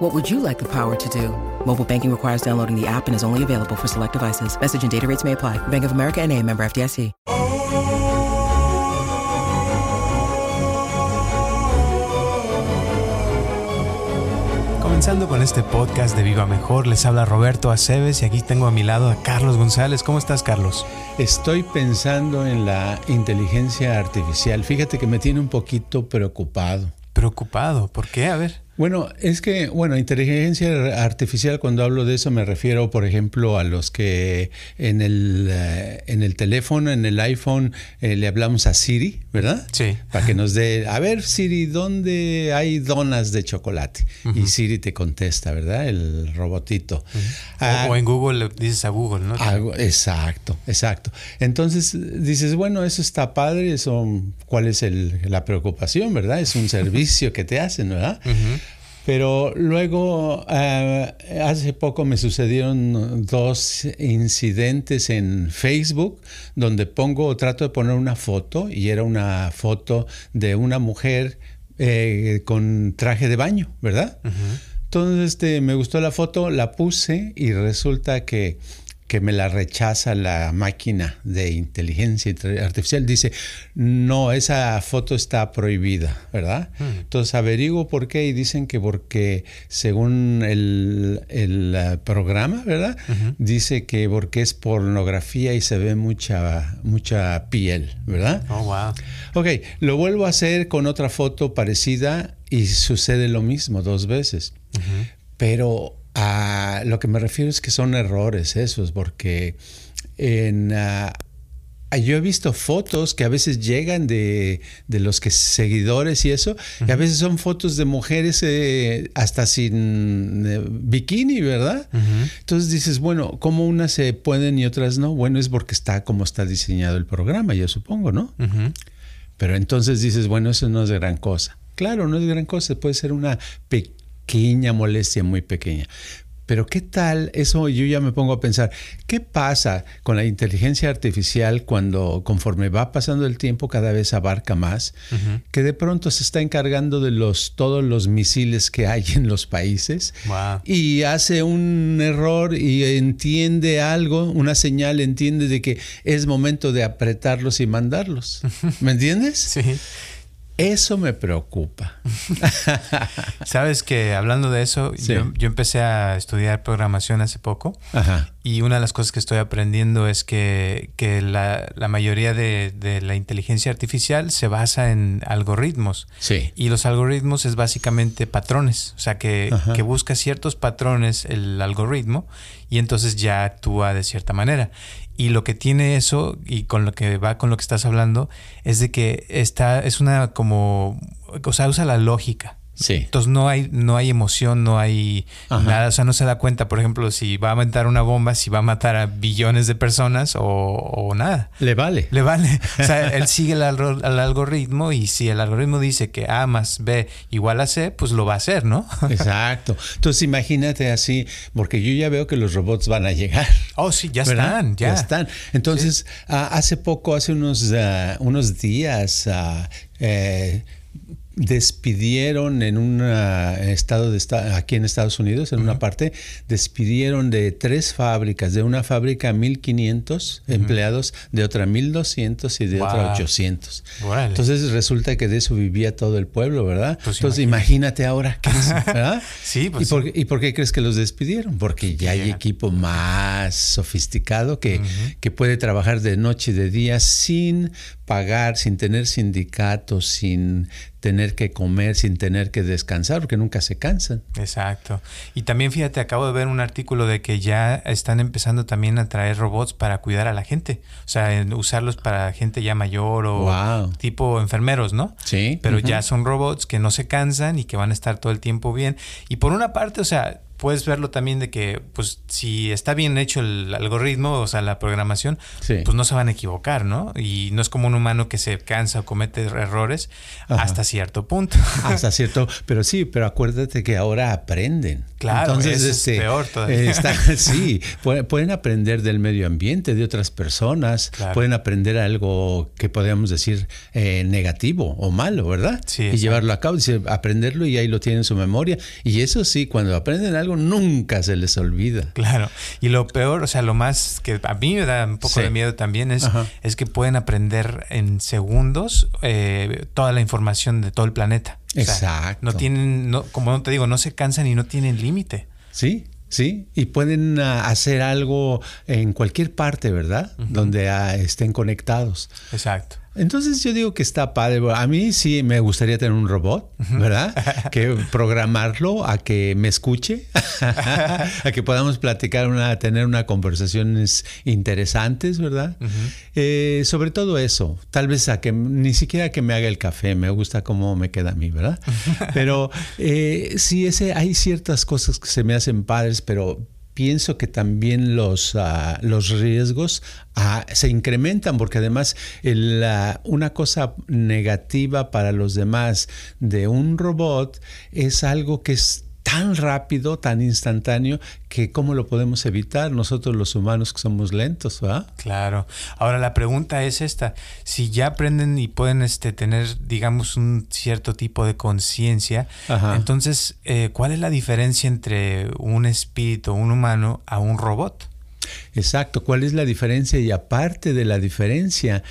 What would you like the power to do? Mobile banking requires downloading the app and is only available for select devices. Message and data rates may apply. Bank of America and a member FDIC. Comenzando con este podcast de Viva Mejor, les habla Roberto Aceves y aquí tengo a mi lado a Carlos González. ¿Cómo estás, Carlos? Estoy pensando en la inteligencia artificial. Fíjate que me tiene un poquito preocupado. Preocupado, ¿por qué? A ver. Bueno, es que, bueno, inteligencia artificial, cuando hablo de eso me refiero, por ejemplo, a los que en el, eh, en el teléfono, en el iPhone, eh, le hablamos a Siri, ¿verdad? Sí. Para que nos dé, a ver, Siri, ¿dónde hay donas de chocolate? Y Siri te contesta, ¿verdad? El robotito. Ah, o, en Google le dices a Google, ¿no? exacto, exacto. Entonces dices, bueno, eso está padre, eso, ¿cuál es el, la preocupación, verdad? Es un servicio que te hacen, ¿verdad? Pero luego, eh, hace poco me sucedieron dos incidentes en Facebook donde pongo, trato de poner una foto y era una foto de una mujer eh, con traje de baño, ¿verdad? Entonces este, me gustó la foto, la puse y resulta que que me la rechaza la máquina de inteligencia artificial. Dice, no, esa foto está prohibida, ¿verdad? Hmm. Entonces averiguo por qué y dicen que porque según el, eh, programa, ¿verdad? Dice que porque es pornografía y se ve mucha, mucha piel, ¿verdad? Oh, wow. Ok, lo vuelvo a hacer con otra foto parecida y sucede lo mismo dos veces. Pero a lo que me refiero es que son errores esos, porque en, ah, yo he visto fotos que a veces llegan de, los que seguidores y eso, y a veces son fotos de mujeres eh, hasta sin eh, bikini, ¿verdad? Entonces dices, bueno, ¿cómo unas se pueden y otras no? Bueno, es porque está como está diseñado el programa, yo supongo, ¿no? Pero entonces dices, bueno, eso no es gran cosa. Claro, no es gran cosa, puede ser una pequeña pequeña molestia, muy pequeña. Pero ¿qué tal? Eso yo ya me pongo a pensar, ¿qué pasa con la inteligencia artificial cuando conforme va pasando el tiempo cada vez abarca más, que de pronto se está encargando de los todos los misiles que hay en los países y hace un error y entiende algo, una señal entiende de que es momento de apretarlos y mandarlos. ¿Me entiendes? Sí. Eso me preocupa. Sabes que hablando de eso, yo, empecé a estudiar programación hace poco y una de las cosas que estoy aprendiendo es que, la, mayoría de, la inteligencia artificial se basa en algoritmos. Sí. Y los algoritmos es básicamente patrones, o sea que, que busca ciertos patrones el algoritmo y entonces ya actúa de cierta manera. Y lo que tiene eso, y con lo que va con lo que estás hablando, es de que está, es una como, o sea, usa la lógica. Sí. Entonces no hay, no hay emoción, no hay nada. O sea, no se da cuenta, por ejemplo, si va a aventar una bomba, si va a matar a billones de personas o, nada. Le vale. Le vale. O sea, él sigue el, algoritmo y si el algoritmo dice que A más B igual a C, pues lo va a hacer, ¿no? Exacto. Entonces imagínate así, porque yo ya veo que los robots van a llegar. Oh, sí, ya están, ya. están. Entonces, hace poco, hace unos, ah, unos días, uh, eh, despidieron en un estado de aquí en Estados Unidos, en una parte, despidieron de tres fábricas, de una fábrica 1500 empleados, de otra 1200 y de otra 800. Entonces resulta que de eso vivía todo el pueblo, ¿verdad? Pues Entonces imagínate, ahora, ¿qué ¿verdad? sí, pues ¿Y, por, ¿Y, por, qué crees que los despidieron? Porque ya hay equipo más sofisticado que, que puede trabajar de noche y de día sin pagar, sin tener sindicatos, sin tener que comer, sin tener que descansar, porque nunca se cansan. Exacto. Y también fíjate, acabo de ver un artículo de que ya están empezando también a traer robots para cuidar a la gente. O sea, usarlos para gente ya mayor o tipo enfermeros, ¿no? Sí. Pero ya son robots que no se cansan y que van a estar todo el tiempo bien. Y por una parte, o sea, puedes verlo también de que, pues, si está bien hecho el algoritmo, o sea, la programación, pues no se van a equivocar, ¿no? Y no es como un humano que se cansa o comete errores hasta cierto punto. Hasta cierto, pero sí, pero acuérdate que ahora aprenden. Claro, Entonces, es este, peor todavía. sí, pueden aprender del medio ambiente, de otras personas, pueden aprender algo que podríamos decir eh, negativo o malo, ¿verdad? Sí. Y llevarlo a cabo, aprenderlo y ahí lo tienen en su memoria. Y eso sí, cuando aprenden algo, nunca se les olvida. Claro. Y lo peor, o sea, lo más que a mí me da un poco de miedo también es, es que pueden aprender en segundos eh, toda la información de todo el planeta. Exacto. No tienen, no, como te digo, no se cansan y no tienen límite. Sí, Sí, y pueden ah, hacer algo en cualquier parte, ¿verdad? Donde ah, estén conectados. Exacto. Entonces yo digo que está padre. A mí sí me gustaría tener un robot, ¿verdad? que programarlo a que me escuche, a que podamos platicar, una, tener una conversaciones interesantes, ¿verdad? Eh, sobre todo eso. Tal vez a que ni siquiera que me haga el café. Me gusta cómo me queda a mí, ¿verdad? Pero eh, sí, ese, hay ciertas cosas que se me hacen padres, pero pienso que también los, ah, los riesgos ah, se incrementan porque además una cosa negativa para los demás de un robot es algo que es tan rápido, tan instantáneo, que cómo lo podemos evitar nosotros los humanos que somos lentos, ¿verdad? Claro. Ahora la pregunta es esta, si ya aprenden y pueden este, tener, digamos, un cierto tipo de conciencia, entonces, eh, ¿cuál es la diferencia entre un espíritu, un humano, a un robot? Exacto, ¿cuál es la diferencia? Y aparte de la diferencia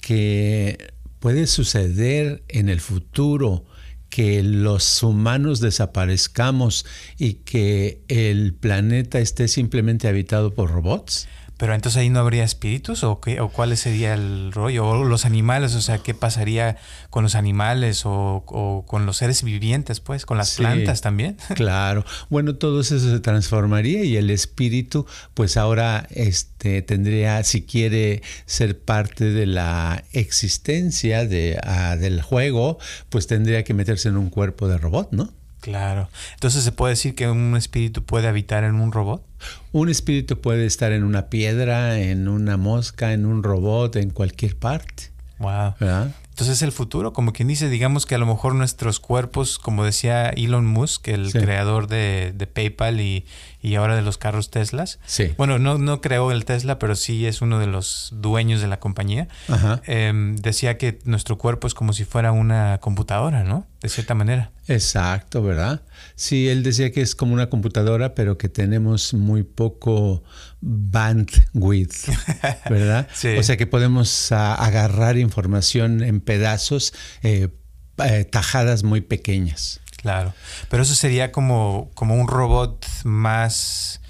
que puede suceder en el futuro, que los humanos desaparezcamos y que el planeta esté simplemente habitado por robots? Pero entonces ahí no habría espíritus o, qué, o cuál sería el rollo, o los animales, o sea, ¿qué pasaría con los animales o, con los seres vivientes, pues, con las plantas también? Claro, bueno, todo eso se transformaría y el espíritu, pues ahora este, tendría, si quiere ser parte de la existencia de, ah, del juego, pues tendría que meterse en un cuerpo de robot, ¿no? Claro. Entonces se puede decir que un espíritu puede habitar en un robot. Un espíritu puede estar en una piedra, en una mosca, en un robot, en cualquier parte. Wow. Entonces el futuro, como quien dice, digamos que a lo mejor nuestros cuerpos, como decía Elon Musk, el creador de, de PayPal y, y ahora de los carros Teslas. Sí. Bueno, no, no creó el Tesla, pero sí es uno de los dueños de la compañía. Em, decía que nuestro cuerpo es como si fuera una computadora, ¿no? De cierta manera. Exacto, ¿verdad? Sí, él decía que es como una computadora, pero que tenemos muy poco bandwidth, ¿verdad? sí. O sea que podemos agarrar información en pedazos, eh, eh, tajadas muy pequeñas. Claro, pero eso sería como, como un robot más,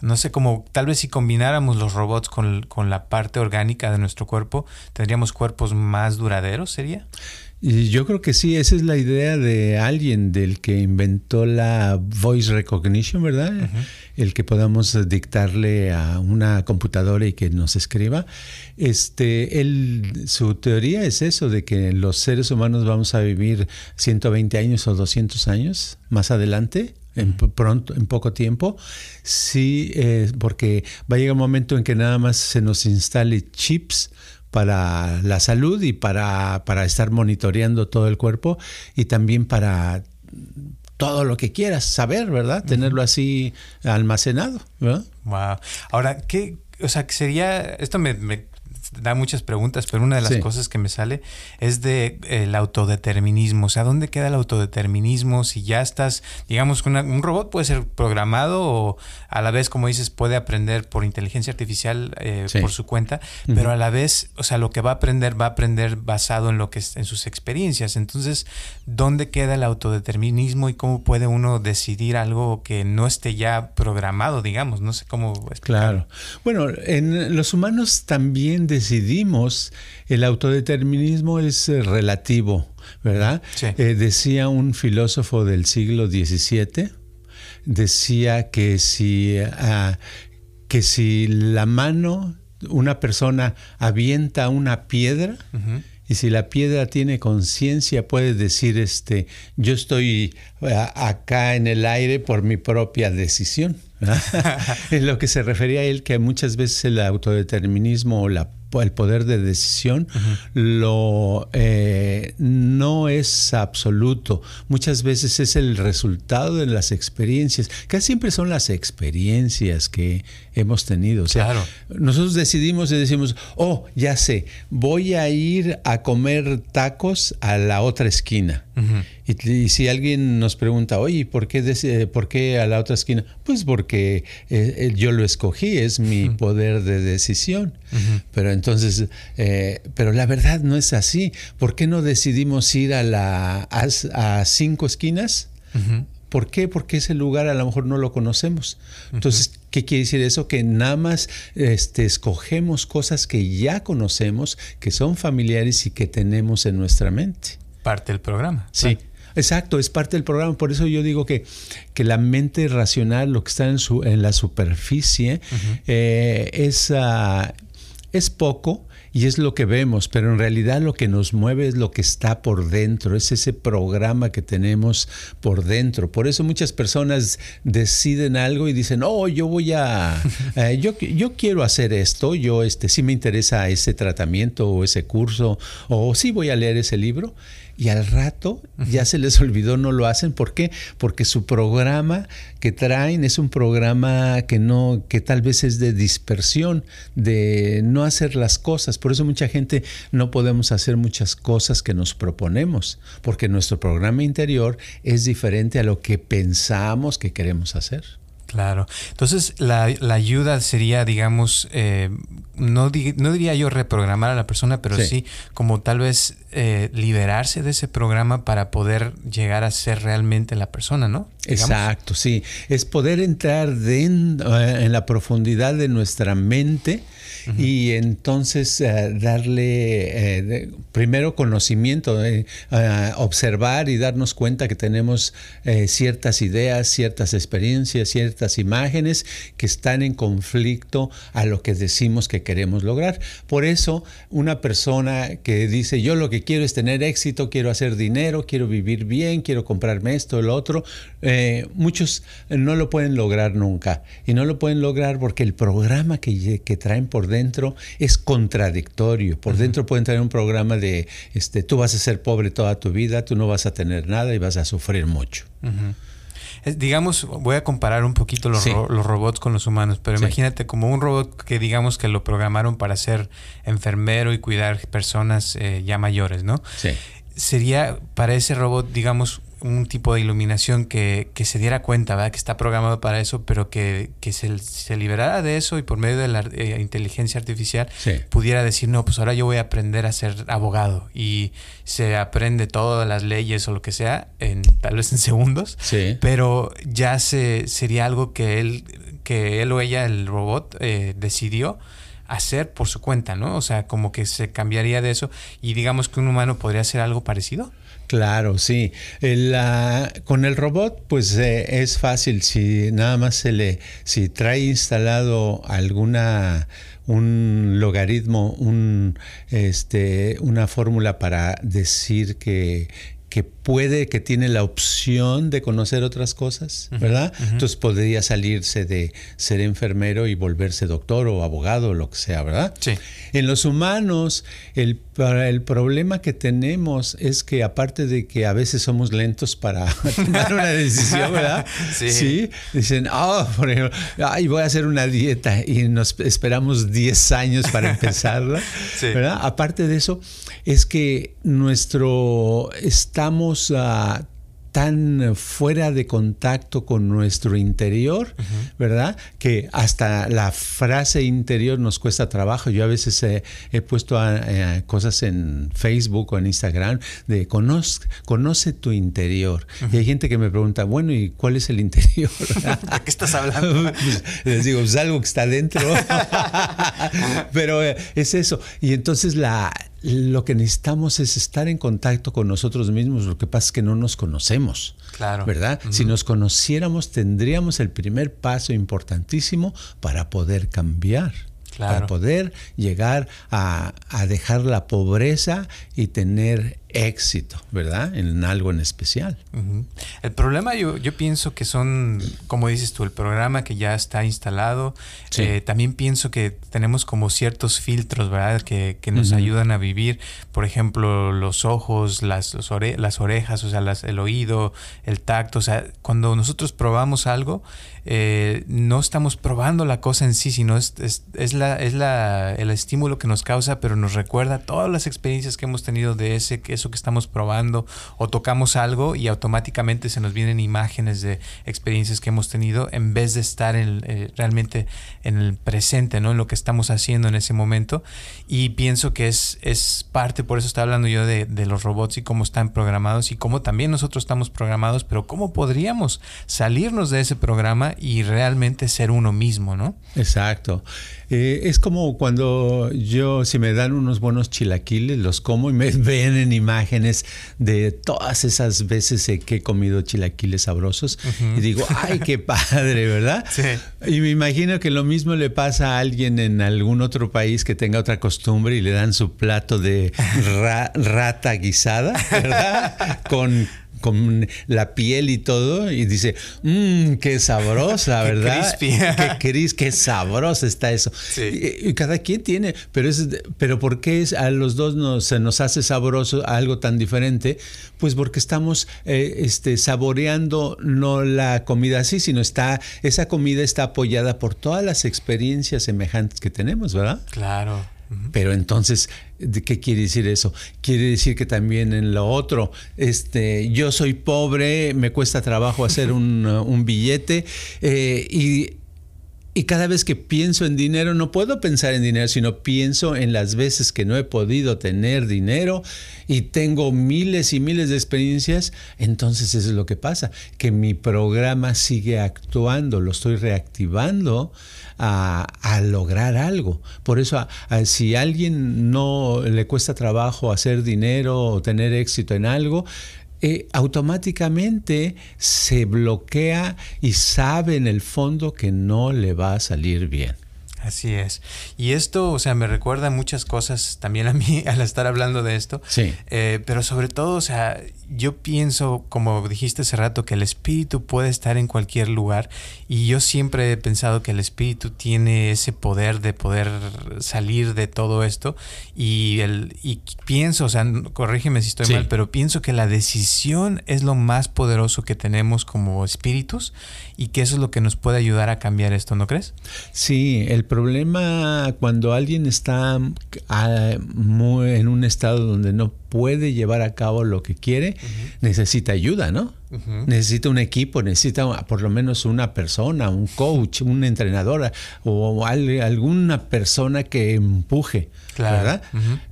no sé, como tal vez si combináramos los robots con, con la parte orgánica de nuestro cuerpo, tendríamos cuerpos más duraderos, ¿sería? Y yo creo que sí, esa es la idea de alguien, del que inventó la voice recognition, ¿verdad? El que podamos dictarle a una computadora y que nos escriba. Este, él, su teoría es eso, de que los seres humanos vamos a vivir 120 años o 200 años más adelante. En, pronto, en poco tiempo, sí, eh, porque va a llegar un momento en que nada más se nos instale chips para la salud y para, para estar monitoreando todo el cuerpo y también para todo lo que quieras saber, ¿verdad? Tenerlo así almacenado, ¿verdad? Wow. Ahora, ¿qué, o sea, sería, esto me da muchas preguntas, pero una de las cosas que me sale es de el autodeterminismo. O sea, ¿dónde queda el autodeterminismo? Si ya estás, digamos, un robot puede ser programado o a la vez, como dices, puede aprender por inteligencia artificial eh, por su cuenta, pero a la vez, o sea, lo que va a aprender va a aprender basado en lo que es, en sus experiencias. Entonces, ¿dónde queda el autodeterminismo y cómo puede uno decidir algo que no esté ya programado, digamos? No sé cómo Claro. Bueno, en los humanos también decidimos, el autodeterminismo es eh, relativo, ¿verdad? Eh, decía un filósofo del siglo XVII, decía que si, ah, que si la mano, una persona avienta una piedra, Y si la piedra tiene conciencia, puede decir, este, yo estoy acá en el aire por mi propia decisión. es lo que se refería a él, que muchas veces el autodeterminismo o la el poder de decisión lo eh, no es absoluto. Muchas veces es el resultado de las experiencias. Casi siempre son las experiencias que hemos tenido. O sea, nosotros decidimos y decimos, oh, ya sé, voy a ir a comer tacos a la otra esquina. Y, si alguien nos pregunta, oye, ¿por qué, ¿por qué a la otra esquina? Pues porque eh, yo lo escogí, es mi poder de decisión. Pero entonces, eh, pero la verdad no es así. ¿Por qué no decidimos ir a, la, a, cinco esquinas? ¿Por qué? Porque ese lugar a lo mejor no lo conocemos. Entonces, ¿qué quiere decir eso? Que nada más este, escogemos cosas que ya conocemos, que son familiares y que tenemos en nuestra mente. Parte del programa. Sí. Exacto, es parte del programa. Por eso yo digo que, que la mente racional, lo que está en, su, en la superficie, eh, es, ah, es poco y es lo que vemos, pero en realidad lo que nos mueve es lo que está por dentro, es ese programa que tenemos por dentro. Por eso muchas personas deciden algo y dicen, oh, yo voy a, eh, yo, yo quiero hacer esto, yo este, sí me interesa ese tratamiento o ese curso, o sí voy a leer ese libro y al rato ya se les olvidó, no lo hacen. ¿Por qué? Porque su programa que traen es un programa que no, que tal vez es de dispersión, de no hacer las cosas. Por eso mucha gente no podemos hacer muchas cosas que nos proponemos, porque nuestro programa interior es diferente a lo que pensamos que queremos hacer. Claro. Entonces, la, ayuda sería, digamos, eh, no, no, diría yo reprogramar a la persona, pero sí, como tal vez eh, liberarse de ese programa para poder llegar a ser realmente la persona, ¿no? Exacto, sí. Es poder entrar eh, en la profundidad de nuestra mente y entonces eh, darle eh, primero conocimiento, eh, observar y darnos cuenta que tenemos ciertas ideas, ciertas experiencias, ciertas imágenes que están en conflicto a lo que decimos que queremos lograr. Por eso una persona que dice yo lo que quiero es tener éxito, quiero hacer dinero, quiero vivir bien, quiero comprarme esto, lo otro, muchos no lo pueden lograr nunca. Y no lo pueden lograr porque el programa que, que traen por dentro es contradictorio. Por dentro pueden tener un programa de, este, tú vas a ser pobre toda tu vida, tú no vas a tener nada y vas a sufrir mucho. digamos, voy a comparar un poquito los, robots con los humanos, pero imagínate como un robot que digamos que lo programaron para ser enfermero y cuidar personas eh, ya mayores, ¿no? Sí. Sería para ese robot, digamos, un tipo de iluminación que, que, se diera cuenta, ¿verdad? Que está programado para eso, pero que, que se, se, liberara de eso y por medio de la eh, inteligencia artificial pudiera decir, no, pues ahora yo voy a aprender a ser abogado y se aprende todas las leyes o lo que sea, en, tal vez en segundos, pero ya se, sería algo que él, que él o ella, el robot, eh, decidió hacer por su cuenta, ¿no? O sea, como que se cambiaría de eso y digamos que un humano podría hacer algo parecido. Claro, sí. con el robot, pues eh, es fácil. Si nada más se le, si trae instalado alguna un logaritmo, un, este, una fórmula para decir que que puede, que tiene la opción de conocer otras cosas, ¿verdad? Entonces podría salirse de ser enfermero y volverse doctor o abogado o lo que sea, ¿verdad? Sí. En los humanos, el, el problema que tenemos es que aparte de que a veces somos lentos para tomar una decisión, ¿verdad? sí. Dicen, ah, por ejemplo, ay, voy a hacer una dieta y nos esperamos 10 años para empezarla, ¿verdad? Aparte de eso, es que nuestro estamos uh, tan fuera de contacto con nuestro interior, ¿verdad? Que hasta la frase interior nos cuesta trabajo. Yo a veces he, puesto a, cosas en Facebook o en Instagram de conoce, tu interior. Y hay gente que me pregunta, bueno, ¿y cuál es el interior? ¿De qué estás hablando? Pues, les digo, es algo que está dentro. Pero eh, es eso. Y entonces la, lo que necesitamos es estar en contacto con nosotros mismos. Lo que pasa es que no nos conocemos. Claro. ¿Verdad? Si nos conociéramos, tendríamos el primer paso importantísimo para poder cambiar. para poder llegar a, a dejar la pobreza y tener éxito, ¿verdad? En algo en especial. El problema yo, yo pienso que son, como dices tú, el programa que ya está instalado. Eh, también pienso que tenemos como ciertos filtros, ¿verdad? Que, que nos ayudan a vivir. Por ejemplo, los ojos, las, las orejas, o sea, el oído, el tacto. O sea, cuando nosotros probamos algo, eh, no estamos probando la cosa en sí, sino es, es, la, es la, el estímulo que nos causa, pero nos recuerda todas las experiencias que hemos tenido de ese, eso que estamos probando, o tocamos algo y automáticamente se nos vienen imágenes de experiencias que hemos tenido en vez de estar en, eh, realmente en el presente, ¿no? En lo que estamos haciendo en ese momento. Y pienso que es, es parte, por eso estaba hablando yo de, de los robots y cómo están programados y cómo también nosotros estamos programados, pero cómo podríamos salirnos de ese programa y realmente ser uno mismo, ¿no? Exacto. Eh, es como cuando yo, si me dan unos buenos chilaquiles, los como y me ven en imágenes de todas esas veces que he comido chilaquiles sabrosos y digo, ay, qué padre, ¿verdad? Sí. Y me imagino que lo mismo le pasa a alguien en algún otro país que tenga otra costumbre y le dan su plato de rata guisada, ¿verdad? Con con la piel y todo, y dice, mmm, qué sabrosa, ¿verdad? qué cris, qué sabrosa está eso. Y, cada quien tiene, pero es, pero ¿por qué es, a los dos nos, se nos hace sabroso algo tan diferente? Pues porque estamos eh, este, saboreando no la comida así, sino está, esa comida está apoyada por todas las experiencias semejantes que tenemos, ¿verdad? Claro. Pero entonces, ¿qué quiere decir eso? Quiere decir que también en lo otro, este, yo soy pobre, me cuesta trabajo hacer un, billete eh, y y cada vez que pienso en dinero, no puedo pensar en dinero, sino pienso en las veces que no he podido tener dinero y tengo miles y miles de experiencias. Entonces eso es lo que pasa, que mi programa sigue actuando, lo estoy reactivando a, lograr algo. Por eso, si a alguien no le cuesta trabajo hacer dinero o tener éxito en algo, eh, automáticamente se bloquea y sabe en el fondo que no le va a salir bien. Así es. Y esto, o sea, me recuerda muchas cosas también a mí al estar hablando de esto. Sí. Eh, pero sobre todo, o sea, yo pienso, como dijiste hace rato, que el espíritu puede estar en cualquier lugar y yo siempre he pensado que el espíritu tiene ese poder de poder salir de todo esto y, el, y pienso, o sea, corrígeme si estoy mal, pero pienso que la decisión es lo más poderoso que tenemos como espíritus y que eso es lo que nos puede ayudar a cambiar esto, ¿no crees? Sí, el problema cuando alguien está ah, en un estado donde no puede llevar a cabo lo que quiere, necesita ayuda, ¿no? Necesita un equipo, necesita por lo menos una persona, un coach, una entrenadora o alguna persona que empuje, ¿verdad?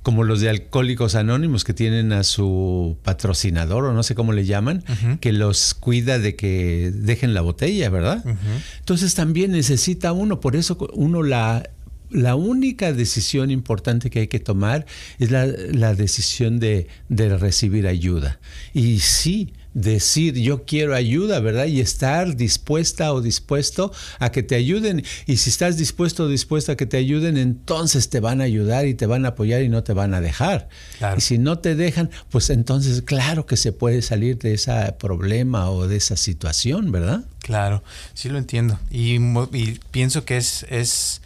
Como los de Alcohólicos Anónimos que tienen a su patrocinador o no sé cómo le llaman, que los cuida de que dejen la botella, ¿verdad? Entonces también necesita uno, por eso uno la la única decisión importante que hay que tomar es la, decisión de, recibir ayuda. Y sí, decir yo quiero ayuda, ¿verdad? Y estar dispuesta o dispuesto a que te ayuden. Y si estás dispuesto o dispuesta a que te ayuden, entonces te van a ayudar y te van a apoyar y no te van a dejar. Y si no te dejan, pues entonces claro que se puede salir de ese problema o de esa situación, ¿verdad? Claro, sí lo entiendo. Y, y pienso que es... es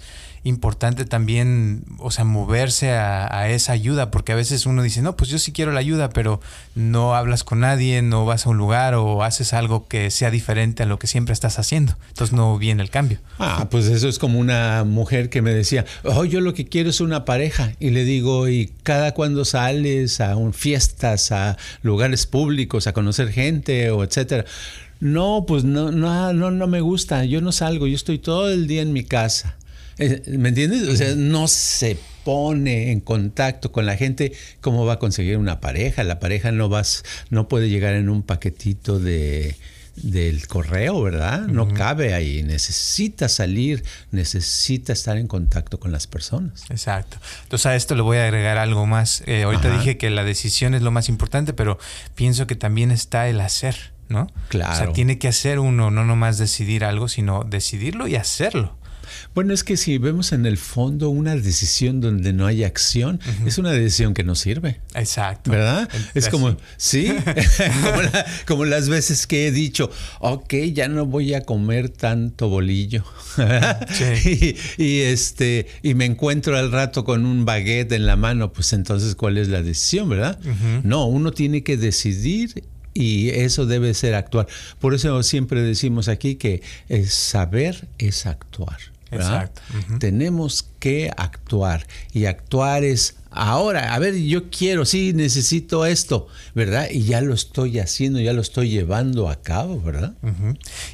importante también, o sea, moverse a, esa ayuda, porque a veces uno dice, no, pues yo sí quiero la ayuda, pero no hablas con nadie, no vas a un lugar o haces algo que sea diferente a lo que siempre estás haciendo. Entonces no viene el cambio. Ah, pues eso es como una mujer que me decía, oh, yo lo que quiero es una pareja. Y le digo, ¿y cada cuando sales a un, fiestas, a lugares públicos, a conocer gente o etcétera? No, pues no, no, no, no me gusta. Yo no salgo, yo estoy todo el día en mi casa. Eh, ¿Me entiendes? O sea, no se pone en contacto con la gente, ¿cómo va a conseguir una pareja? La pareja no vas, no puede llegar en un paquetito de del correo, ¿verdad? No cabe ahí, necesita salir, necesita estar en contacto con las personas. Exacto. Entonces a esto le voy a agregar algo más. Eh, ahorita dije que la decisión es lo más importante, pero pienso que también está el hacer, ¿no? Claro. O sea, tiene que hacer uno, no nomás decidir algo, sino decidirlo y hacerlo. Bueno, es que si vemos en el fondo una decisión donde no hay acción, es una decisión que no sirve. Exacto. ¿Verdad? Es como, sí, como, las veces que he dicho, ok, ya no voy a comer tanto bolillo. Sí. y, este, y me encuentro al rato con un baguette en la mano, pues entonces, ¿cuál es la decisión, verdad? No, uno tiene que decidir y eso debe ser actuar. Por eso siempre decimos aquí que saber es actuar. Exacto. Tenemos que actuar y actuar es ahora, a ver, yo quiero, sí, necesito esto, ¿verdad? Y ya lo estoy haciendo, ya lo estoy llevando a cabo, ¿verdad?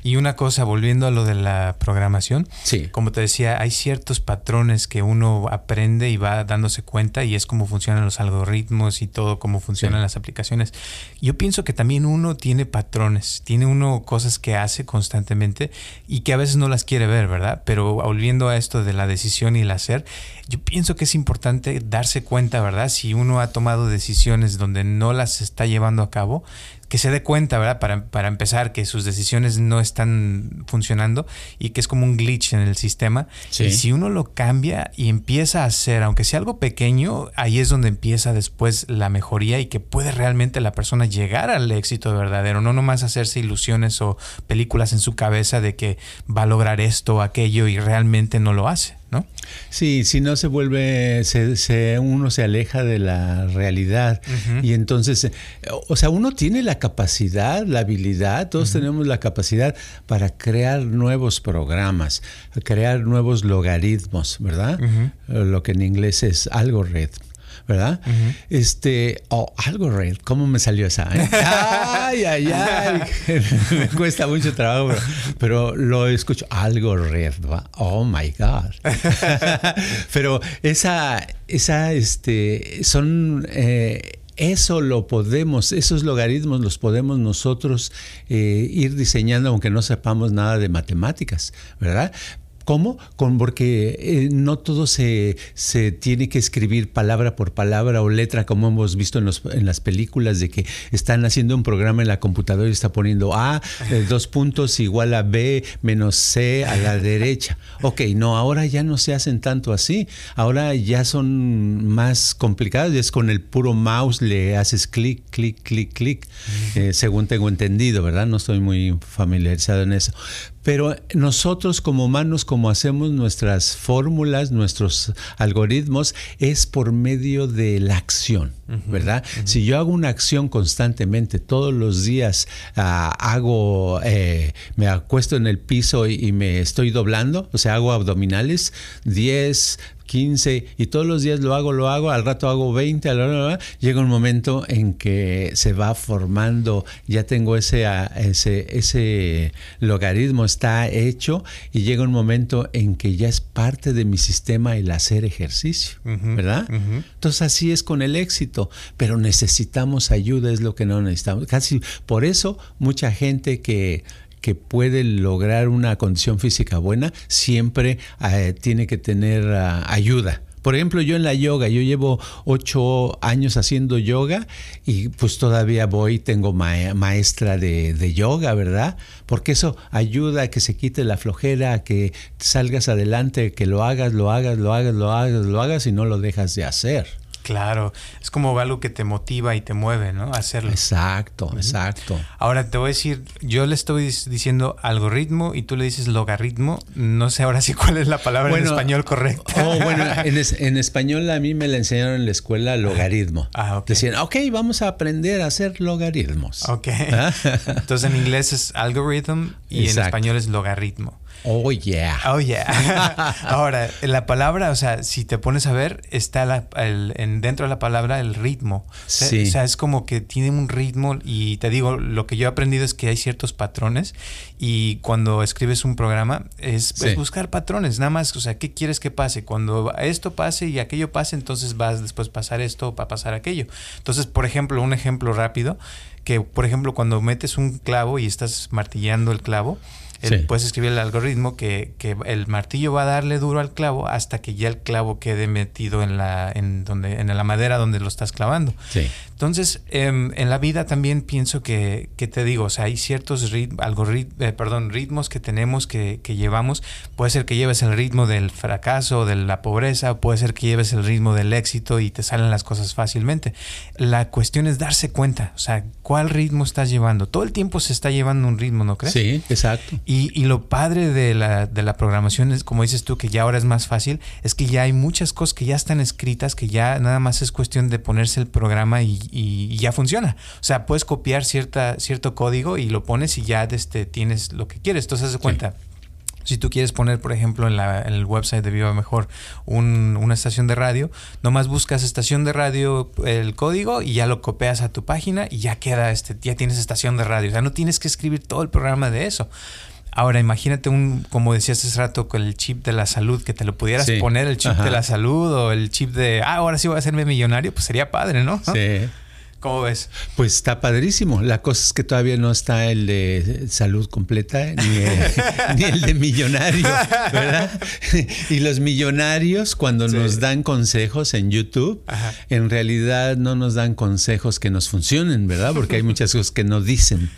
Y una cosa, volviendo a lo de la programación, sí. como te decía, hay ciertos patrones que uno aprende y va dándose cuenta y es cómo funcionan los algoritmos y todo, cómo funcionan las aplicaciones. Yo pienso que también uno tiene patrones, tiene uno cosas que hace constantemente y que a veces no las quiere ver, ¿verdad? Pero volviendo a esto de la decisión y el hacer, yo pienso que es importante darse cuenta, ¿verdad? Si uno ha tomado decisiones donde no las está llevando a cabo, que se dé cuenta, ¿verdad? Para, para, empezar, que sus decisiones no están funcionando y que es como un glitch en el sistema. Y si uno lo cambia y empieza a hacer, aunque sea algo pequeño, ahí es donde empieza después la mejoría y que puede realmente la persona llegar al éxito verdadero, no nomás hacerse ilusiones o películas en su cabeza de que va a lograr esto o aquello y realmente no lo hace. ¿No? Sí, si no se vuelve, se, uno se aleja de la realidad y entonces, o sea, uno tiene la capacidad, la habilidad, todos tenemos la capacidad para crear nuevos programas, crear nuevos logaritmos, ¿verdad? Lo que en inglés es algoritmo. ¿Verdad? Este, o algo red, ¿cómo me salió esa? Eh? Ay, ay, ay, me cuesta mucho trabajo, pero, lo escucho, algo red, oh my God. pero esa, esa, este, son... Eh, eso lo podemos, esos logaritmos los podemos nosotros eh, ir diseñando aunque no sepamos nada de matemáticas, ¿verdad? ¿Cómo? Con, porque eh, no todo se, se, tiene que escribir palabra por palabra o letra como hemos visto en, los, en, las películas de que están haciendo un programa en la computadora y está poniendo A, eh, dos puntos igual a B menos C a la derecha. Ok, no, ahora ya no se hacen tanto así. Ahora ya son más complicadas. Es con el puro mouse le haces clic, clic, clic, clic, eh, según tengo entendido, ¿verdad? No estoy muy familiarizado en eso. Pero nosotros como humanos, como hacemos nuestras fórmulas, nuestros algoritmos, es por medio de la acción, ¿verdad? Si yo hago una acción constantemente, todos los días ah, hago, eh, me acuesto en el piso y, y, me estoy doblando, o sea, hago abdominales, 10, 15 y todos los días lo hago, lo hago, al rato hago 20, llega un momento en que se va formando, ya tengo ese, ese, ese logaritmo, está hecho y llega un momento en que ya es parte de mi sistema el hacer ejercicio, ¿verdad? Entonces así es con el éxito, pero necesitamos ayuda, es lo que no necesitamos. Casi por eso mucha gente que que puede lograr una condición física buena, siempre eh, tiene que tener ah, ayuda. Por ejemplo, yo en la yoga, yo llevo ocho años haciendo yoga y pues todavía voy, tengo maestra de, de, yoga, ¿verdad? Porque eso ayuda a que se quite la flojera, a que salgas adelante, que lo hagas, lo hagas, lo hagas, lo hagas, lo hagas y no lo dejas de hacer. Claro, es como algo que te motiva y te mueve, ¿no? A hacerlo. Exacto, exacto. Ahora te voy a decir, yo le estoy diciendo algoritmo y tú le dices logaritmo. No sé ahora sí cuál es la palabra en español correcta. Oh, bueno, en, español a mí me la enseñaron en la escuela logaritmo. Ah. Decían, ok, vamos a aprender a hacer logaritmos. Ok. ¿Ah? Entonces en inglés es algorithm y en español es logaritmo. Oh, yeah. Oh, yeah. Ahora, la palabra, o sea, si te pones a ver, está la, en, dentro de la palabra el ritmo. Sí. O sea, es como que tiene un ritmo y te digo, lo que yo he aprendido es que hay ciertos patrones y cuando escribes un programa es, buscar patrones, nada más, o sea, ¿qué quieres que pase? Cuando esto pase y aquello pase, entonces vas después pasar esto para pasar aquello. Entonces, por ejemplo, un ejemplo rápido, que por ejemplo cuando metes un clavo y estás martillando el clavo, Puedes escribir el algoritmo que, que, el martillo va a darle duro al clavo hasta que ya el clavo quede metido en la, en donde, en la madera donde lo estás clavando. Sí. Entonces, em, en la vida también pienso que, que te digo, o sea, hay ciertos rit eh, perdón, ritmos que tenemos que, que, llevamos. Puede ser que lleves el ritmo del fracaso, de la pobreza, puede ser que lleves el ritmo del éxito y te salen las cosas fácilmente. La cuestión es darse cuenta, o sea, cuál ritmo estás llevando. Todo el tiempo se está llevando un ritmo, ¿no crees? Sí, exacto. Y, y lo padre de la, de la programación es, como dices tú, que ya ahora es más fácil, es que ya hay muchas cosas que ya están escritas, que ya nada más es cuestión de ponerse el programa y, y, ya funciona. O sea, puedes copiar cierta, cierto código y lo pones y ya este, tienes lo que quieres. Entonces, haz de cuenta. Si tú quieres poner, por ejemplo, en, la, en el website de Viva Mejor un, una estación de radio, nomás buscas estación de radio, el código y ya lo copias a tu página y ya queda, este, ya tienes estación de radio. O sea, no tienes que escribir todo el programa de eso. Ahora, imagínate un, como decías hace rato, con el chip de la salud, que te lo pudieras poner, el chip de la salud o el chip de, ah, ahora sí voy a hacerme millonario, pues sería padre, ¿no? Sí. ¿Cómo ves? Pues está padrísimo. La cosa es que todavía no está el de salud completa ni el, de millonario, ¿verdad? y los millonarios cuando nos dan consejos en YouTube, en realidad no nos dan consejos que nos funcionen, ¿verdad? Porque hay muchas cosas que no dicen.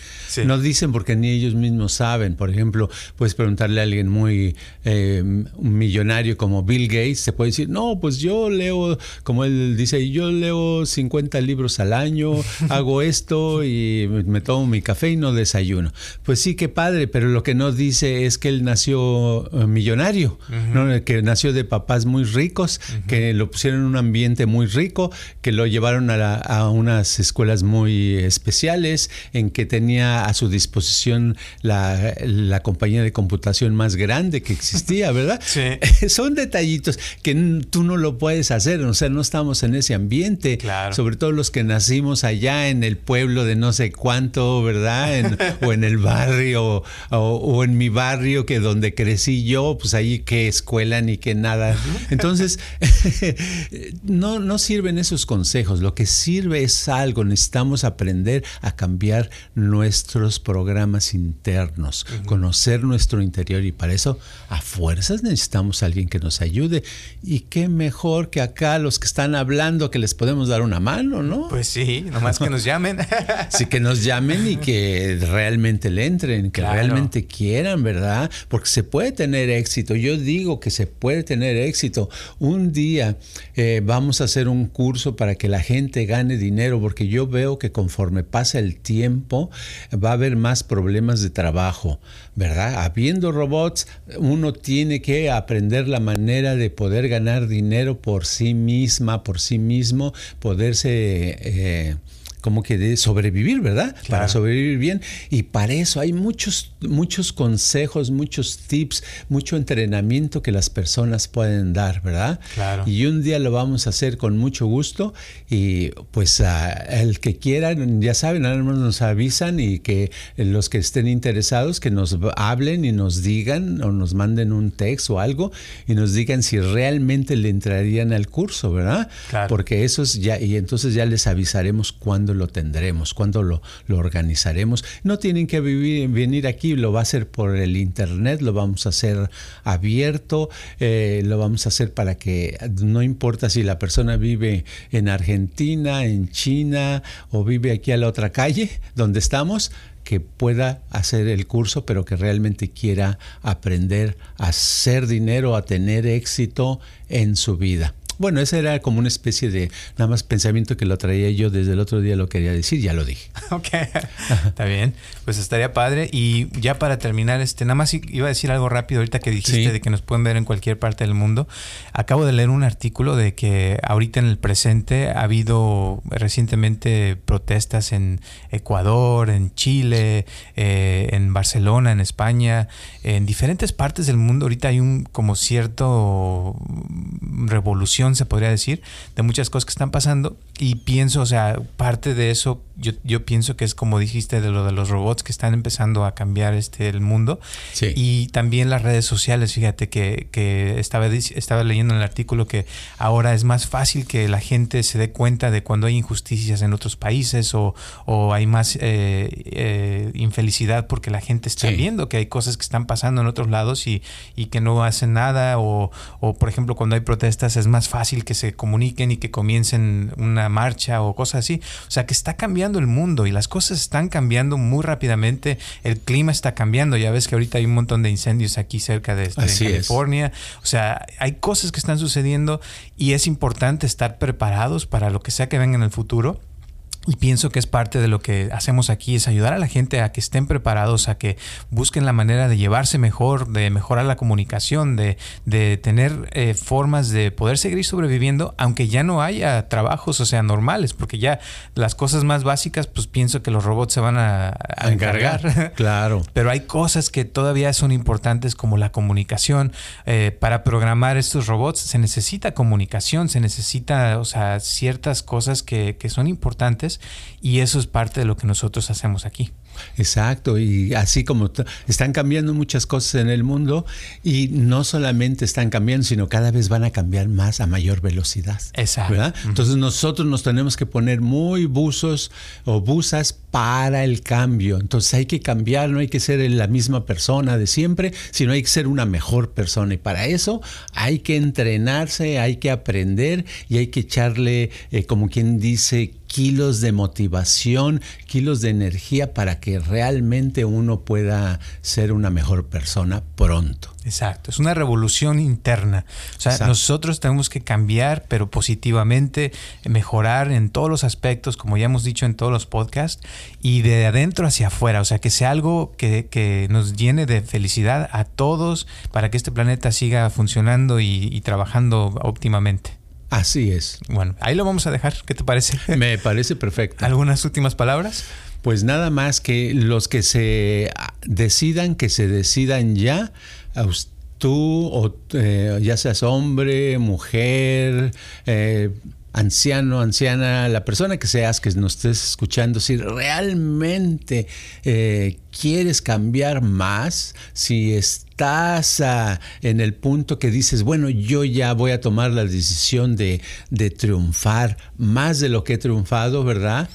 No dicen porque ni ellos mismos saben. Por ejemplo, puedes preguntarle a alguien muy eh, millonario como Bill Gates, se puede decir, no, pues yo leo, como él dice, yo leo 50 libros al año hago esto y me tomo mi café y no desayuno. Pues sí, qué padre, pero lo que no dice es que él nació eh, millonario, que nació de papás muy ricos, que lo pusieron en un ambiente muy rico, que lo llevaron a, unas escuelas muy especiales, en que tenía a su disposición la, compañía de computación más grande que existía, ¿verdad? Sí. Son detallitos que tú no lo puedes hacer, o sea, no estamos en ese ambiente, sobre todo los que nacimos allá en el pueblo de no sé cuánto, ¿verdad? o en el barrio, o, en mi barrio que donde crecí yo, pues ahí qué escuela ni qué nada. Entonces, no, no sirven esos consejos, lo que sirve es algo, necesitamos aprender a cambiar nuestros programas internos, conocer nuestro interior y para eso a fuerzas necesitamos a alguien que nos ayude. Y qué mejor que acá los que están hablando que les podemos dar una mano, ¿no? Pues sí, nomás que nos llamen. sí, que nos llamen y que realmente le entren, que realmente quieran, ¿verdad? Porque se puede tener éxito. Yo digo que se puede tener éxito. Un día eh, vamos a hacer un curso para que la gente gane dinero, porque yo veo que conforme pasa el tiempo va a haber más problemas de trabajo, ¿verdad? Habiendo robots, uno tiene que aprender la manera de poder ganar dinero por sí misma, por sí mismo, poderse... Eh, como que de sobrevivir, ¿verdad? Para sobrevivir bien. Y para eso hay muchos, muchos consejos, muchos tips, mucho entrenamiento que las personas pueden dar, ¿verdad? Claro. Y un día lo vamos a hacer con mucho gusto. Y pues el que quieran, ya saben, nada más nos avisan y que los que estén interesados, que nos hablen y nos digan o nos manden un texto o algo y nos digan si realmente le entrarían al curso, ¿verdad? Claro. Porque eso es ya, y entonces ya les avisaremos cuándo lo tendremos, cuándo lo, lo organizaremos. No tienen que vivir, venir aquí, lo va a hacer por el internet, lo vamos a hacer abierto, eh, lo vamos a hacer para que no importa si la persona vive en Argentina, en China o vive aquí a la otra calle donde estamos, que pueda hacer el curso, pero que realmente quiera aprender a hacer dinero, a tener éxito en su vida. Bueno, ese era como una especie de nada más pensamiento que lo traía yo desde el otro día, lo quería decir, ya lo dije. Ok, está bien, pues estaría padre. Y ya para terminar, este, nada más iba a decir algo rápido ahorita que dijiste de que nos pueden ver en cualquier parte del mundo. Acabo de leer un artículo de que ahorita en el presente ha habido recientemente protestas en Ecuador, en Chile, eh, en Barcelona, en España, en diferentes partes del mundo. Ahorita hay un como cierto revolución se podría decir, de muchas cosas que están pasando y pienso, o sea, parte de eso yo, yo, pienso que es como dijiste de lo de los robots que están empezando a cambiar este el mundo. Sí. Y también las redes sociales, fíjate que, que estaba, estaba leyendo en el artículo que ahora es más fácil que la gente se dé cuenta de cuando hay injusticias en otros países o, o hay más eh, eh, infelicidad porque la gente está Sí. viendo que hay cosas que están pasando en otros lados y, y que no hacen nada o, o, por ejemplo cuando hay protestas es más fácil que se comuniquen y que comiencen una marcha o cosas así. O sea que está cambiando el mundo y las cosas están cambiando muy rápidamente. El clima está cambiando. Ya ves que ahorita hay un montón de incendios aquí cerca de, de Así es. California. O sea, hay cosas que están sucediendo y es importante estar preparados para lo que sea que venga en el futuro. Y pienso que es parte de lo que hacemos aquí, es ayudar a la gente a que estén preparados, a que busquen la manera de llevarse mejor, de mejorar la comunicación, de, de tener eh, formas de poder seguir sobreviviendo, aunque ya no haya trabajos, o sea, normales, porque ya las cosas más básicas, pues pienso que los robots se van a, a encargar. Claro. Pero hay cosas que todavía son importantes como la comunicación. Eh, para programar estos robots se necesita comunicación, se necesita, o sea, ciertas cosas que, que son importantes y eso es parte de lo que nosotros hacemos aquí. Exacto, y así como están cambiando muchas cosas en el mundo y no solamente están cambiando, sino cada vez van a cambiar más a mayor velocidad. Exacto. ¿verdad? Entonces nosotros nos tenemos que poner muy buzos o buzas para el cambio. Entonces hay que cambiar, no hay que ser la misma persona de siempre, sino hay que ser una mejor persona. Y para eso hay que entrenarse, hay que aprender y hay que echarle, eh, como quien dice, kilos de motivación, kilos de energía para que realmente uno pueda ser una mejor persona pronto. Exacto, es una revolución interna. O sea, Exacto. nosotros tenemos que cambiar, pero positivamente, mejorar en todos los aspectos, como ya hemos dicho en todos los podcasts, y de adentro hacia afuera. O sea, que sea algo que, que nos llene de felicidad a todos para que este planeta siga funcionando y, y trabajando óptimamente. Así es. Bueno, ahí lo vamos a dejar. ¿Qué te parece? Me parece perfecto. ¿Algunas últimas palabras? Pues nada más que los que se ah, decidan, que se decidan ya, tú o eh, ya seas hombre, mujer, eh, anciano, anciana, la persona que seas que nos estés escuchando, si realmente eh, quieres cambiar más, si estás ah, en el punto que dices, bueno, yo ya voy a tomar la decisión de, de triunfar más de lo que he triunfado, ¿verdad?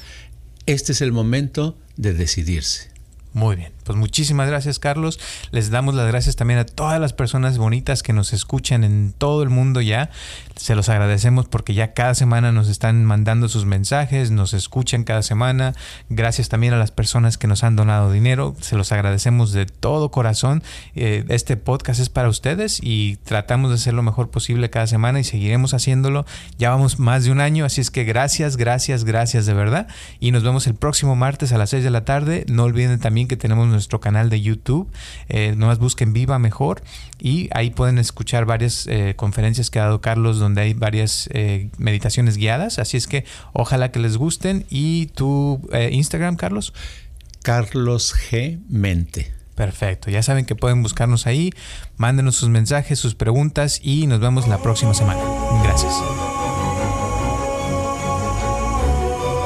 Este es el momento de decidirse. Muy bien, pues muchísimas gracias Carlos. Les damos las gracias también a todas las personas bonitas que nos escuchan en todo el mundo ya. Se los agradecemos porque ya cada semana nos están mandando sus mensajes, nos escuchan cada semana. Gracias también a las personas que nos han donado dinero. Se los agradecemos de todo corazón. Eh, este podcast es para ustedes y tratamos de hacer lo mejor posible cada semana y seguiremos haciéndolo. Ya vamos más de un año, así es que gracias, gracias, gracias de verdad. Y nos vemos el próximo martes a las 6 de la tarde. No olviden también que tenemos nuestro canal de YouTube. Eh, nomás busquen Viva Mejor y ahí pueden escuchar varias eh, conferencias que ha dado Carlos donde hay varias eh, meditaciones guiadas. Así es que ojalá que les gusten. ¿Y tu eh, Instagram, Carlos? Carlos G. Mente. Perfecto, ya saben que pueden buscarnos ahí, mándenos sus mensajes, sus preguntas y nos vemos la próxima semana. Gracias.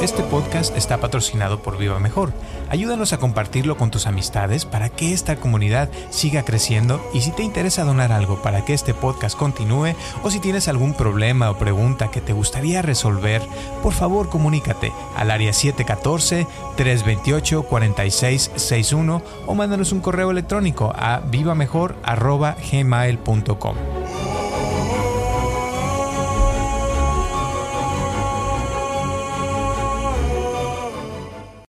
Este podcast está patrocinado por Viva Mejor. Ayúdanos a compartirlo con tus amistades para que esta comunidad siga creciendo y si te interesa donar algo para que este podcast continúe o si tienes algún problema o pregunta que te gustaría resolver, por favor comunícate al área 714-328-4661 o mándanos un correo electrónico a vivamejor.gmail.com.